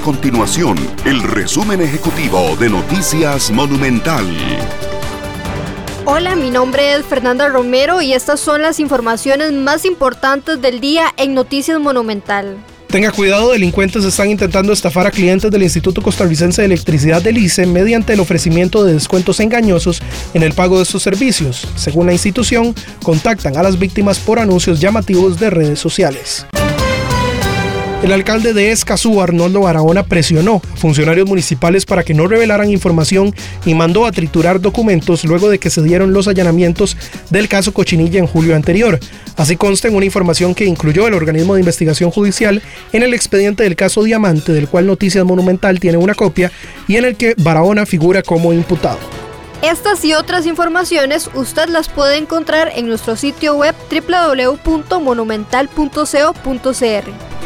continuación el resumen ejecutivo de Noticias Monumental. Hola, mi nombre es Fernanda Romero y estas son las informaciones más importantes del día en Noticias Monumental. Tenga cuidado, delincuentes están intentando estafar a clientes del Instituto Costarricense de Electricidad del ICE mediante el ofrecimiento de descuentos engañosos en el pago de sus servicios. Según la institución, contactan a las víctimas por anuncios llamativos de redes sociales. El alcalde de Escazú, Arnoldo Barahona, presionó a funcionarios municipales para que no revelaran información y mandó a triturar documentos luego de que se dieron los allanamientos del caso Cochinilla en julio anterior. Así consta en una información que incluyó el organismo de investigación judicial en el expediente del caso Diamante, del cual Noticias Monumental tiene una copia y en el que Barahona figura como imputado. Estas y otras informaciones usted las puede encontrar en nuestro sitio web www.monumental.co.cr.